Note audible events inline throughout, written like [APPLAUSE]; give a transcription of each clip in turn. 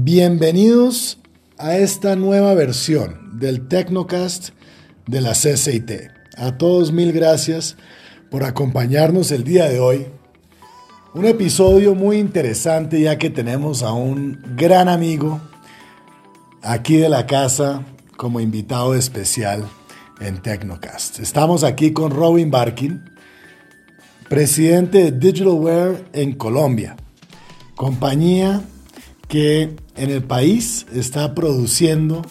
Bienvenidos a esta nueva versión del Tecnocast de la CCIT. A todos mil gracias por acompañarnos el día de hoy. Un episodio muy interesante ya que tenemos a un gran amigo aquí de la casa como invitado especial en Tecnocast. Estamos aquí con Robin Barkin, presidente de Digitalware en Colombia, compañía que en el país está produciendo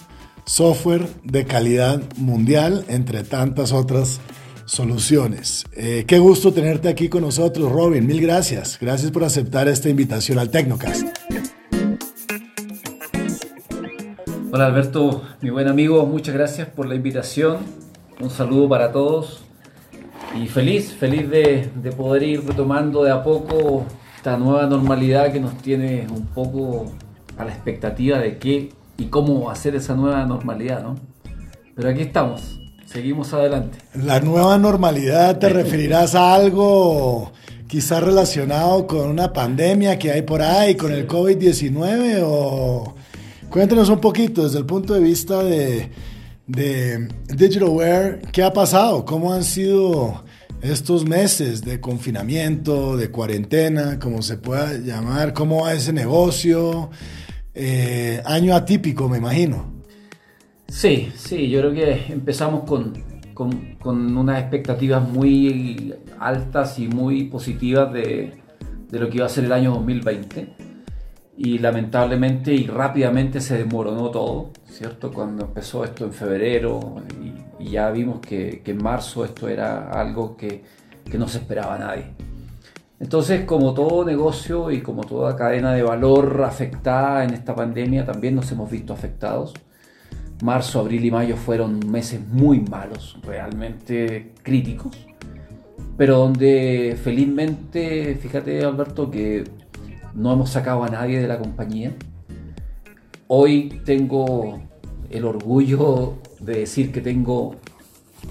software de calidad mundial, entre tantas otras soluciones. Eh, qué gusto tenerte aquí con nosotros, Robin. Mil gracias. Gracias por aceptar esta invitación al Tecnocast. Hola Alberto, mi buen amigo, muchas gracias por la invitación. Un saludo para todos y feliz, feliz de, de poder ir retomando de a poco esta nueva normalidad que nos tiene un poco a la expectativa de qué y cómo hacer esa nueva normalidad, ¿no? Pero aquí estamos, seguimos adelante. La nueva normalidad te [LAUGHS] referirás a algo quizás relacionado con una pandemia que hay por ahí, con el COVID-19 o cuéntenos un poquito desde el punto de vista de, de Digitalware, ¿qué ha pasado? ¿Cómo han sido estos meses de confinamiento, de cuarentena, como se pueda llamar? ¿Cómo va ese negocio? Eh, año atípico, me imagino. Sí, sí, yo creo que empezamos con, con, unas expectativas muy altas y muy positivas de, lo que iba a ser el año 2020 y lamentablemente y rápidamente se desmoronó todo, ¿cierto? Cuando empezó esto en febrero y, ya vimos que, en marzo esto era algo que, que no se esperaba nadie. Entonces, como todo negocio y como toda cadena de valor afectada en esta pandemia, también nos hemos visto afectados. Marzo, abril y mayo fueron meses muy malos, realmente críticos, pero donde felizmente, fíjate Alberto, que no hemos sacado a nadie de la compañía. Hoy tengo el orgullo de decir que tengo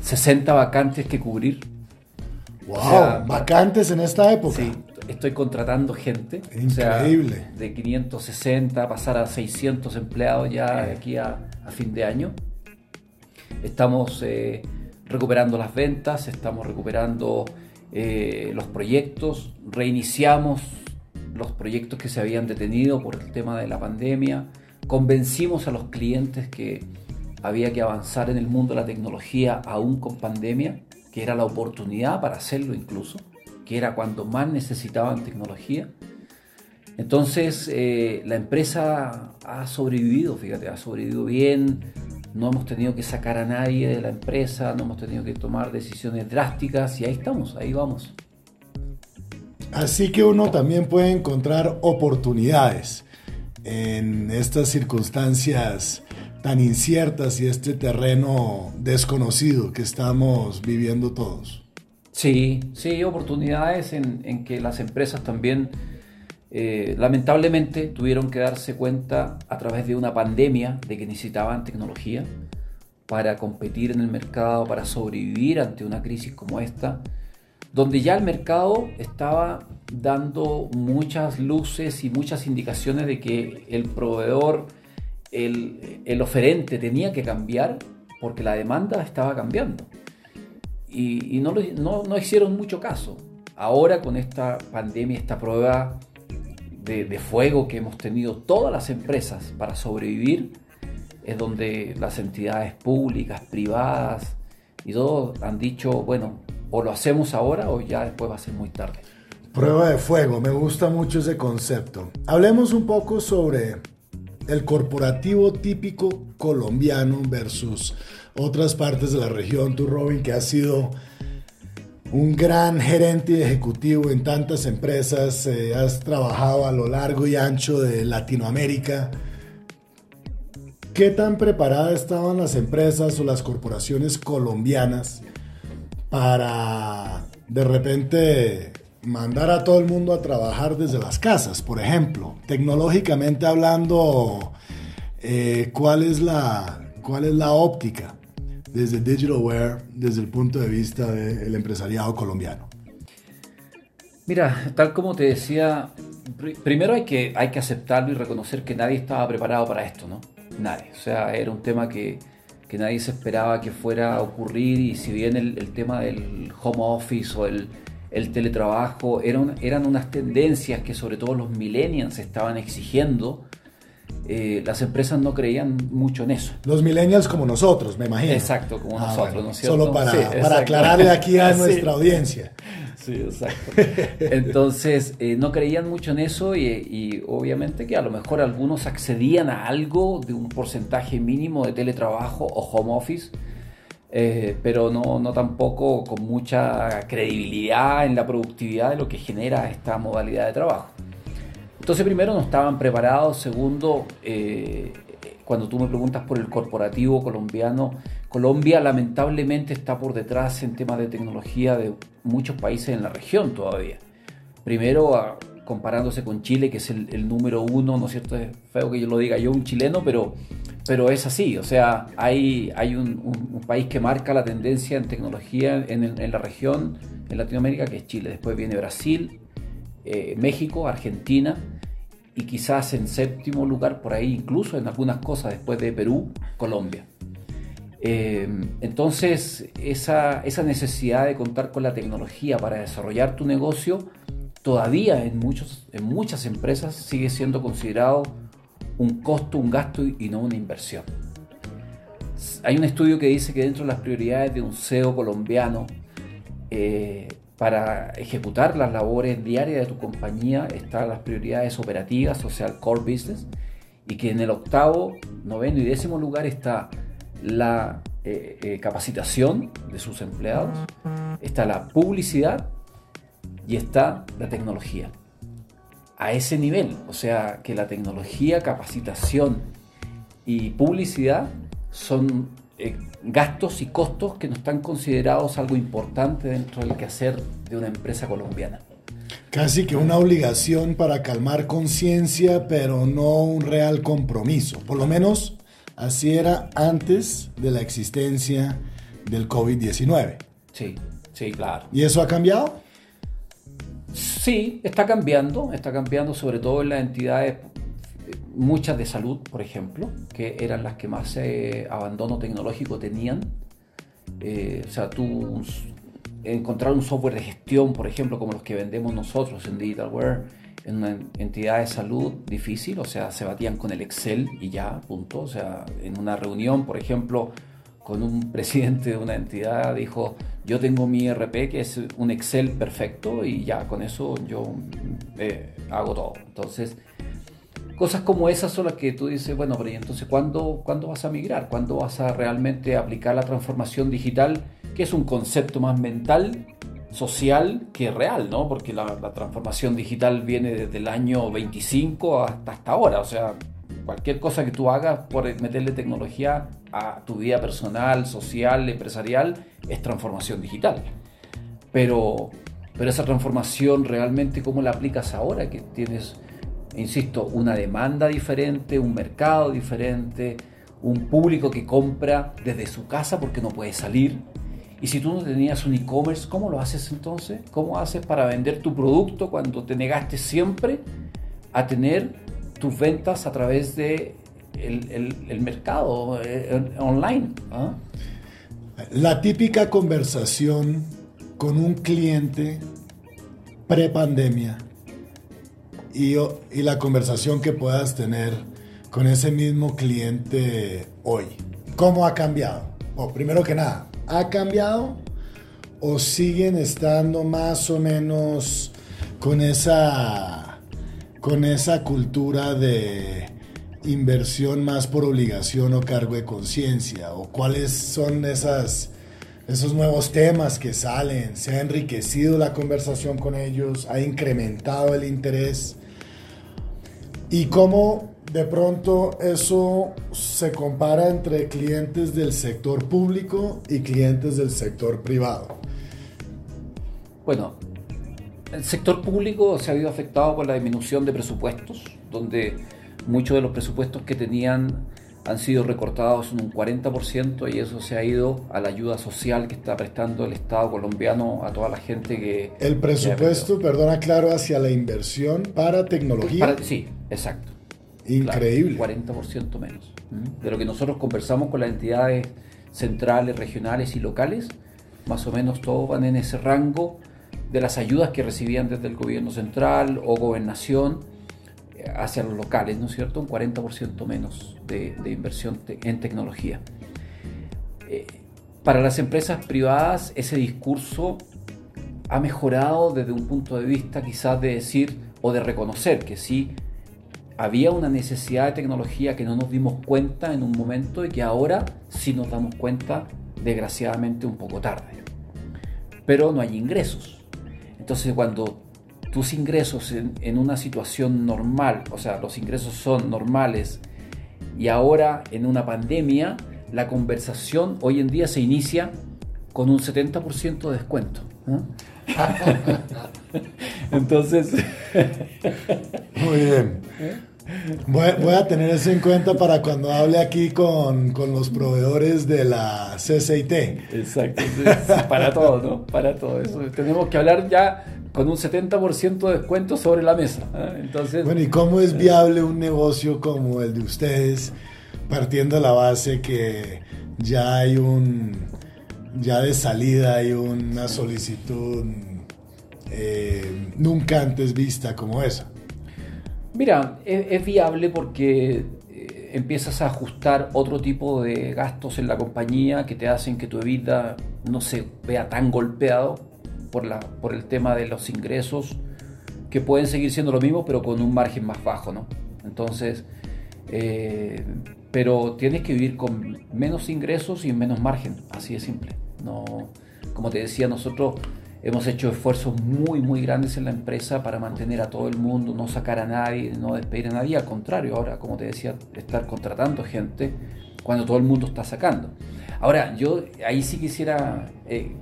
60 vacantes que cubrir Wow, vacantes en esta época. Sí, estoy contratando gente. Increíble. de 560 pasar a 600 empleados ya de aquí a, fin de año. Estamos eh, recuperando las ventas, estamos recuperando eh, los proyectos, reiniciamos los proyectos que se habían detenido por el tema de la pandemia, convencimos a los clientes que había que avanzar en el mundo de la tecnología aún con pandemia que era la oportunidad para hacerlo incluso, que era cuando más necesitaban tecnología. Entonces eh, la empresa ha sobrevivido, fíjate, ha sobrevivido bien, no hemos tenido que sacar a nadie de la empresa, no hemos tenido que tomar decisiones drásticas y ahí estamos, ahí vamos. Así que uno también puede encontrar oportunidades en estas circunstancias tan inciertas y este terreno desconocido que estamos viviendo todos. Sí, sí, oportunidades en, que las empresas también eh, lamentablemente tuvieron que darse cuenta a través de una pandemia de que necesitaban tecnología para competir en el mercado, para sobrevivir ante una crisis como esta, donde ya el mercado estaba dando muchas luces y muchas indicaciones de que el proveedor el, oferente tenía que cambiar porque la demanda estaba cambiando. Y, no, no, hicieron mucho caso. Ahora con esta pandemia, esta prueba de, fuego que hemos tenido todas las empresas para sobrevivir, es donde las entidades públicas, privadas y todos han dicho, bueno, o lo hacemos ahora o ya después va a ser muy tarde. Prueba de fuego, me gusta mucho ese concepto. Hablemos un poco sobre el corporativo típico colombiano versus otras partes de la región. Tú, Robin, que has sido un gran gerente y ejecutivo en tantas empresas, eh, has trabajado a lo largo y ancho de Latinoamérica. ¿Qué tan preparadas estaban las empresas o las corporaciones colombianas para de repente mandar a todo el mundo a trabajar desde las casas, por ejemplo. Tecnológicamente hablando, eh, ¿cuál, es la, ¿cuál es la óptica desde Digitalware, desde el punto de vista del empresariado colombiano? Mira, tal como te decía, primero hay que, hay que aceptarlo y reconocer que nadie estaba preparado para esto, ¿no? Nadie. O sea, era un tema que, que nadie se esperaba que fuera a ocurrir y si bien el, el tema del home office o el, el teletrabajo eran, eran unas tendencias que sobre todo los millennials estaban exigiendo, eh, las empresas no creían mucho en eso. Los millennials como nosotros, me imagino. Exacto, como ah, nosotros, ¿no es cierto? Solo para, para aclararle aquí a [LAUGHS] nuestra audiencia. Sí, exacto. Entonces, eh, no creían mucho en eso y, obviamente que a lo mejor algunos accedían a algo de un porcentaje mínimo de teletrabajo o home office, eh, pero no, no tampoco con mucha credibilidad en la productividad de lo que genera esta modalidad de trabajo. Entonces, primero, no estaban preparados. Segundo, eh, cuando tú me preguntas por el corporativo colombiano, Colombia lamentablemente está por detrás en temas de tecnología de muchos países en la región todavía. Primero, comparándose con Chile, que es el, número uno, ¿no es cierto? Es feo que yo lo diga yo, un chileno, pero, pero es así. O sea, hay, hay un, país que marca la tendencia en tecnología en, la región, en Latinoamérica, que es Chile. Después viene Brasil, eh, México, Argentina y quizás en séptimo lugar por ahí, incluso en algunas cosas después de Perú, Colombia. Eh, entonces, esa, esa, necesidad de contar con la tecnología para desarrollar tu negocio, todavía en, muchos, en muchas empresas sigue siendo considerado un costo, un gasto y no una inversión. Hay un estudio que dice que dentro de las prioridades de un CEO colombiano, eh, para ejecutar las labores diarias de tu compañía están las prioridades operativas, el core business, y que en el octavo, noveno y décimo lugar está la eh, eh, capacitación de sus empleados, está la publicidad y está la tecnología. A ese nivel, o sea, que la tecnología, capacitación y publicidad son eh, gastos y costos que no están considerados algo importante dentro del quehacer de una empresa colombiana. Casi que una obligación para calmar conciencia, pero no un real compromiso. Por lo menos así era antes de la existencia del COVID-19. Sí, sí, claro. ¿Y eso ha cambiado? Sí, está cambiando, está cambiando sobre todo en las entidades muchas de salud, por ejemplo, que eran las que más eh, abandono tecnológico tenían. Eh, o sea, tú encontrar un software de gestión, por ejemplo, como los que vendemos nosotros en Digitalware, en una entidad de salud difícil, o sea, se batían con el Excel y ya, punto. O sea, en una reunión, por ejemplo, con un [LAUGHS] presidente de una entidad, dijo, yo tengo mi RP que es un Excel perfecto y ya, con eso yo eh, hago todo. Entonces, Cosas como esas son las que tú dices, bueno, pero entonces ¿cuándo, ¿cuándo vas a migrar? ¿Cuándo vas a realmente aplicar la transformación digital, que es un concepto más mental, social que real, ¿no? Porque la, transformación digital viene desde el año 25 hasta, hasta ahora, o sea, cualquier cosa que tú hagas por meterle tecnología a tu vida personal, social, empresarial, es transformación digital. Pero, pero esa transformación realmente, ¿cómo la aplicas ahora? Que tienes insisto, una demanda diferente, un mercado diferente, un público que compra desde su casa porque no puede salir. Y si tú no tenías un e-commerce, ¿cómo lo haces entonces? ¿Cómo haces para vender tu producto cuando te negaste siempre a tener ventas a través de el, mercado eh, online? ¿ah? La típica conversación con un cliente pre-pandemia y, la conversación que puedas tener con ese mismo cliente hoy. ¿Cómo ha cambiado? O primero que nada, ¿ha cambiado o siguen estando más o menos con esa, con esa cultura de inversión más por obligación o cargo de conciencia? ¿O cuáles son esas, esos nuevos temas que salen? ¿Se ha enriquecido la conversación con ellos? ¿Ha incrementado el interés? y cómo de pronto eso se compara entre clientes del sector público y clientes del sector privado. Bueno, el sector público se ha visto afectado por la disminución de presupuestos, donde muchos de los presupuestos que tenían han sido recortados en un 40% y eso se ha ido a la ayuda social que está prestando el Estado colombiano a toda la gente que... El presupuesto, perdona, claro, hacia la inversión para tecnología. sí, exacto. Increíble. 40% menos. De lo que nosotros conversamos con las entidades centrales, regionales y locales, más o menos todos van en ese rango de las ayudas que recibían desde el gobierno central o gobernación hacia los locales, ¿no es cierto? Un 40% menos de, inversión en tecnología. Eh, para las empresas privadas ese discurso ha mejorado desde un punto de vista quizás de decir o de reconocer que sí había una necesidad de tecnología que no nos dimos cuenta en un momento y que ahora sí nos damos cuenta desgraciadamente un poco tarde. Pero no hay ingresos. Entonces cuando tus ingresos en, una situación normal, o sea, los ingresos son normales, y ahora en una pandemia, la conversación hoy en día se inicia con un 70% de descuento. [LAUGHS] Entonces... Muy bien. Voy, a tener eso en cuenta para cuando hable aquí con, con los proveedores de la CCIT. Exacto, para todo, ¿no? Para todo eso. Tenemos que hablar ya con un 70% de descuento sobre la mesa. ¿eh? Entonces, bueno, ¿y cómo es viable un negocio como el de ustedes, partiendo de la base que ya hay un, ya de salida hay una solicitud eh, nunca antes vista como esa? Mira, es, viable porque eh, empiezas a ajustar otro tipo de gastos en la compañía que te hacen que tu vida no se vea tan golpeado por, la, por el tema de los ingresos, que pueden seguir siendo lo mismo, pero con un margen más bajo, ¿no? Entonces, eh, pero tienes que vivir con menos ingresos y menos margen, así de simple. No, como te decía, nosotros hemos hecho esfuerzos muy, muy grandes en la empresa para mantener a todo el mundo, no sacar a nadie, no despedir a nadie, al contrario, ahora, como te decía, estar contratando gente cuando todo el mundo está sacando. Ahora, yo ahí sí quisiera eh,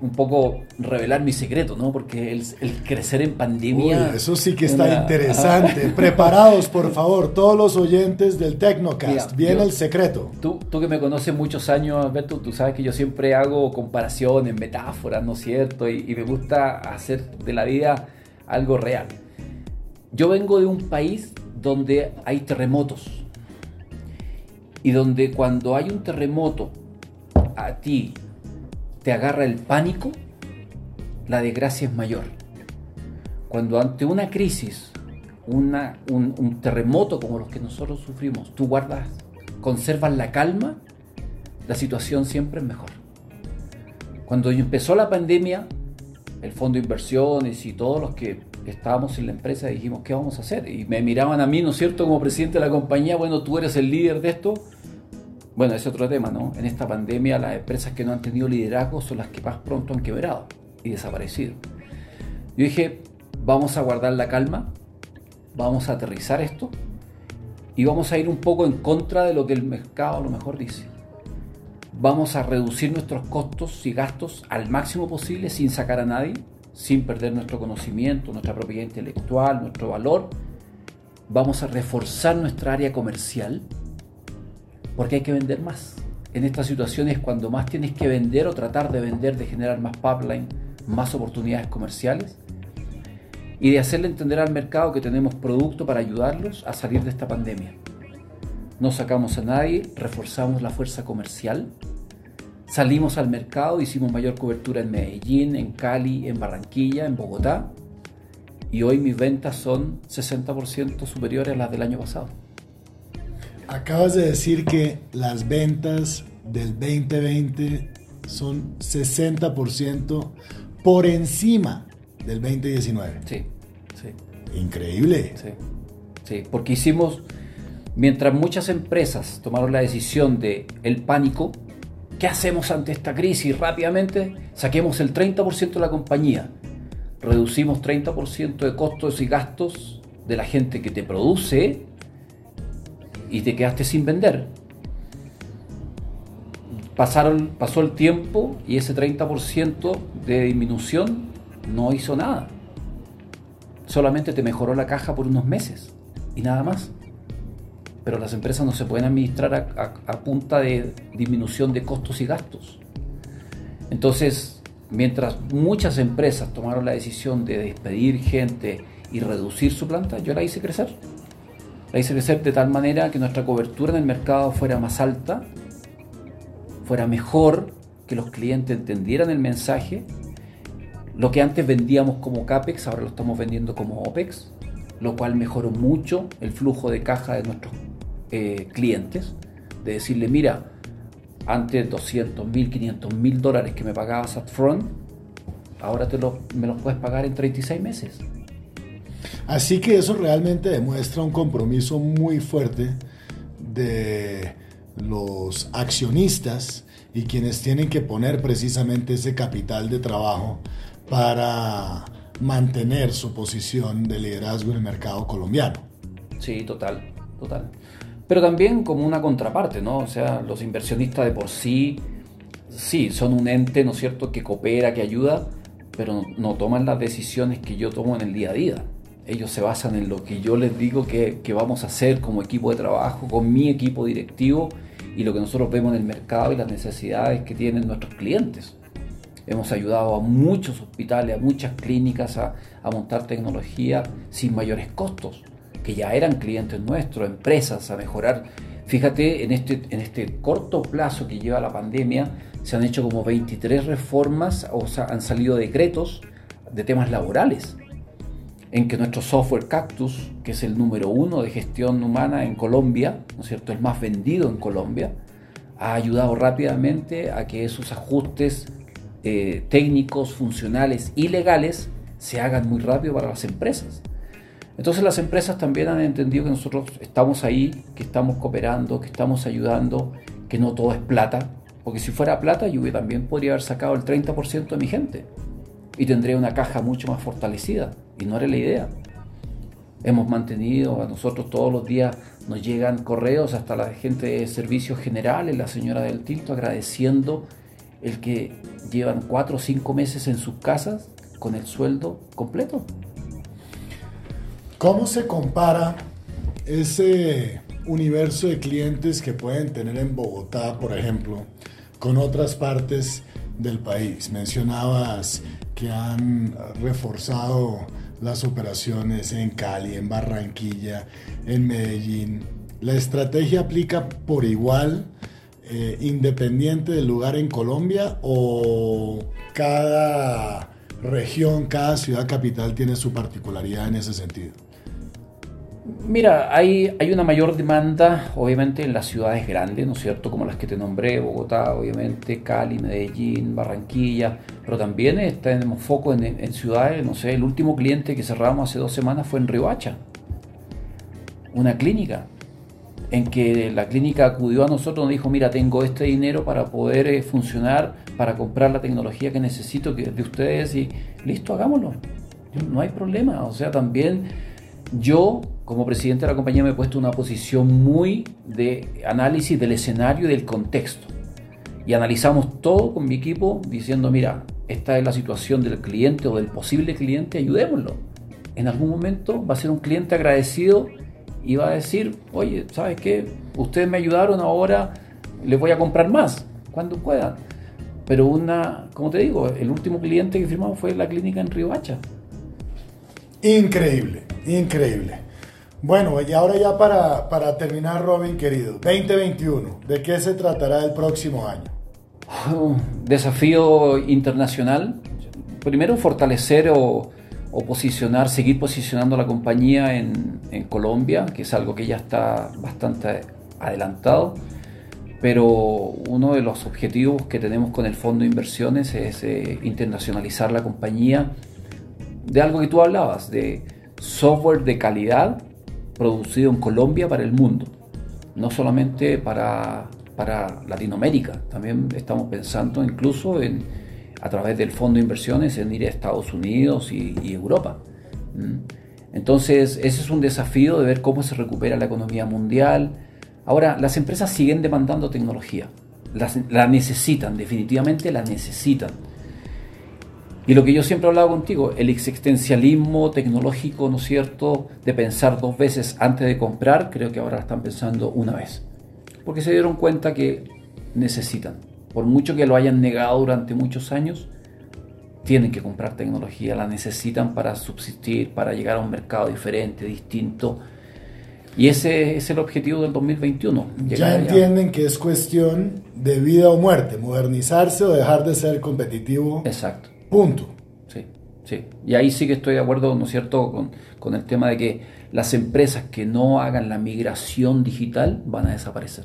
un poco revelar mi secreto, ¿no? Porque el, crecer en pandemia... eso sí que está interesante. [LAUGHS] Preparados, por favor, todos los oyentes del Tecnocast. Viene el secreto. Tú, tú que me conoces muchos años, Alberto, tú sabes que yo siempre hago comparaciones, metáforas, ¿no es cierto? Y, y me gusta hacer de la vida algo real. Yo vengo de un país donde hay terremotos. Y donde cuando hay un terremoto, a ti te agarra el pánico, la desgracia es mayor. Cuando ante una crisis, un, terremoto como los que nosotros sufrimos, tú guardas, conservas la calma, la situación siempre es mejor. Cuando empezó la pandemia, el fondo de inversiones y todos los que estábamos en la empresa dijimos, ¿qué vamos a hacer? Y me miraban a mí, ¿no es cierto?, como presidente de la compañía, bueno, tú eres el líder de esto, bueno, es otro tema, ¿no? En esta pandemia las empresas que no han tenido liderazgo son las que más pronto han quebrado y desaparecido. Yo dije, vamos a guardar la calma, vamos a aterrizar esto y vamos a ir un poco en contra de lo que el mercado a lo mejor dice. Vamos a reducir nuestros costos y gastos al máximo posible sin sacar a nadie, sin perder nuestro conocimiento, nuestra propiedad intelectual, nuestro valor. Vamos a reforzar nuestra área comercial porque hay que vender más. En estas situaciones cuando más tienes que vender o tratar de vender, de generar más pipeline, más oportunidades comerciales y de hacerle entender al mercado que tenemos producto para ayudarlos a salir de esta pandemia. No sacamos a nadie, reforzamos la fuerza comercial, salimos al mercado, hicimos mayor cobertura en Medellín, en Cali, en Barranquilla, en Bogotá y hoy mis ventas son 60% superiores a las del año pasado. Acabas de decir que las ventas del 2020 son 60% por encima del 2019. Sí, sí. Increíble. Sí, sí, porque hicimos, mientras muchas empresas tomaron la decisión de el pánico, ¿qué hacemos ante esta crisis? Rápidamente saquemos el 30% de la compañía, reducimos 30% de costos y gastos de la gente que te produce y te quedaste sin vender. Pasaron, pasó el tiempo y ese 30% de disminución no hizo nada. Solamente te mejoró la caja por unos meses y nada más. pero las empresas no se pueden administrar a, punta de disminución de costos y gastos. Entonces, mientras muchas empresas tomaron la decisión de despedir gente y reducir su planta, yo la hice crecer. La hice crecer de tal manera que nuestra cobertura en el mercado fuera más alta, fuera mejor, que los clientes entendieran el mensaje. Lo que antes vendíamos como CAPEX, ahora lo estamos vendiendo como OPEX, lo cual mejoró mucho el flujo de caja de nuestros eh, clientes, de decirle, mira, antes 200 mil, 500 mil dólares que me pagabas upfront, ahora te me los puedes pagar en 36 meses. Así que eso realmente demuestra un compromiso muy fuerte de los accionistas y quienes tienen que poner precisamente ese capital de trabajo para mantener su posición de liderazgo en el mercado colombiano. Sí, total, total pero también como una contraparte, ¿no? O sea, los inversionistas de por sí, sí, son un ente, ¿no es cierto?, que coopera, que ayuda, pero no toman las decisiones que yo tomo en el día a día. Ellos se basan en lo que yo les digo que, vamos a hacer como equipo de trabajo, con mi equipo directivo y lo que nosotros vemos en el mercado y las necesidades que tienen nuestros clientes. Hemos ayudado a muchos hospitales, a muchas clínicas a, a montar tecnología sin mayores costos que ya eran clientes nuestros, empresas, a mejorar. Fíjate, en este, en este corto plazo que lleva la pandemia, se han hecho como 23 reformas, o sea, han salido decretos de temas laborales, en que nuestro software Cactus, que es el número uno de gestión humana en Colombia, ¿no es cierto?, el más vendido en Colombia, ha ayudado rápidamente a que esos ajustes eh, técnicos, funcionales y legales se hagan muy rápido para las empresas. Entonces las empresas también han entendido que nosotros estamos ahí, que estamos cooperando, que estamos ayudando, que no todo es plata, porque si fuera plata yo también podría haber sacado el 30% de mi gente y tendría una caja mucho más fortalecida y no era la idea. Hemos mantenido, a nosotros todos los días nos llegan correos hasta la gente de servicios generales, la señora del Tinto, agradeciendo el que llevan cuatro o cinco meses en sus casas con el sueldo completo. ¿Cómo se compara ese universo de clientes que pueden tener en Bogotá, por ejemplo, con otras partes del país? Mencionabas que han reforzado las operaciones en Cali, en Barranquilla, en Medellín. ¿La estrategia aplica por igual, eh, independiente del lugar en Colombia, o cada región, cada ciudad capital tiene su particularidad en ese sentido? Mira, hay, hay una mayor demanda, obviamente, en las ciudades grandes, ¿no es cierto? Como las que te nombré, Bogotá, obviamente, Cali, Medellín, Barranquilla, pero también tenemos foco en, ciudades, no sé, el último cliente que cerramos hace dos semanas fue en Riohacha, una clínica, en que la clínica acudió a nosotros y nos dijo, mira, tengo este dinero para poder eh, funcionar, para comprar la tecnología que necesito de ustedes y listo, hagámoslo. No hay problema, o sea, también yo como presidente de la compañía me he puesto una posición muy de análisis del escenario y del contexto. Y analizamos todo con mi equipo diciendo, mira, esta es la situación del cliente o del posible cliente, ayudémoslo. En algún momento va a ser un cliente agradecido y va a decir, oye, ¿sabes qué? Ustedes me ayudaron, ahora les voy a comprar más, cuando puedan. Pero una, como te digo, el último cliente que firmamos fue la clínica en Río Hacha. Increíble, increíble. Bueno, y ahora ya para, terminar, Robin, querido, 2021, ¿de qué se tratará el próximo año? desafío internacional. Primero, fortalecer o, posicionar, seguir posicionando la compañía en, Colombia, que es algo que ya está bastante adelantado. Pero uno de los objetivos que tenemos con el fondo de inversiones es eh, internacionalizar la compañía de algo que tú hablabas, de software de calidad producido en Colombia para el mundo, no solamente para, para Latinoamérica, también estamos pensando incluso en, a través del fondo de inversiones en ir a Estados Unidos y, Europa. Entonces, ese es un desafío de ver cómo se recupera la economía mundial. Ahora, las empresas siguen demandando tecnología, la necesitan, definitivamente la necesitan. Y lo que yo siempre he hablado contigo, el existencialismo tecnológico, ¿no es cierto?, de pensar dos veces antes de comprar, creo que ahora están pensando una vez. Porque se dieron cuenta que necesitan. Por mucho que lo hayan negado durante muchos años, tienen que comprar tecnología, la necesitan para subsistir, para llegar a un mercado diferente, distinto. Y ese es el objetivo del 2021. Ya entienden que es cuestión de vida o muerte, modernizarse o dejar de ser competitivo. Exacto. Punto. Sí, sí. Y ahí sí que estoy de acuerdo, ¿no es cierto?, con, con el tema de que las empresas que no hagan la migración digital van a desaparecer.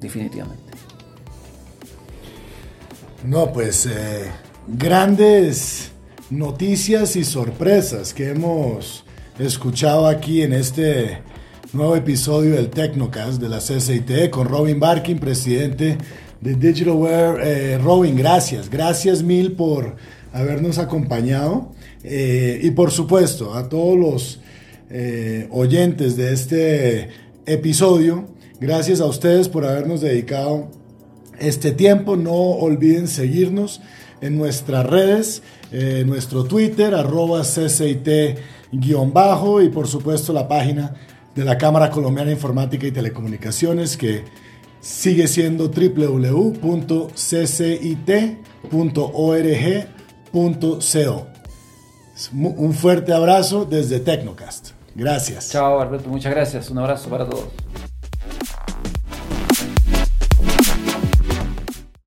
Definitivamente. No, pues eh, grandes noticias y sorpresas que hemos escuchado aquí en este nuevo episodio del Tecnocast de la CCIT con Robin Barkin, presidente de Digitalware. Eh, Robin, gracias, gracias mil por habernos acompañado eh, y por supuesto a todos los eh, oyentes de este episodio, gracias a ustedes por habernos dedicado este tiempo. No olviden seguirnos en nuestras redes, nuestro Twitter, arroba CCIT-bajo y por supuesto la página de la Cámara Colombiana de Informática y Telecomunicaciones que sigue siendo www.ccit.org.co. Un fuerte abrazo desde Tecnocast. Gracias. Chao, Alberto. Muchas gracias. Un abrazo para todos.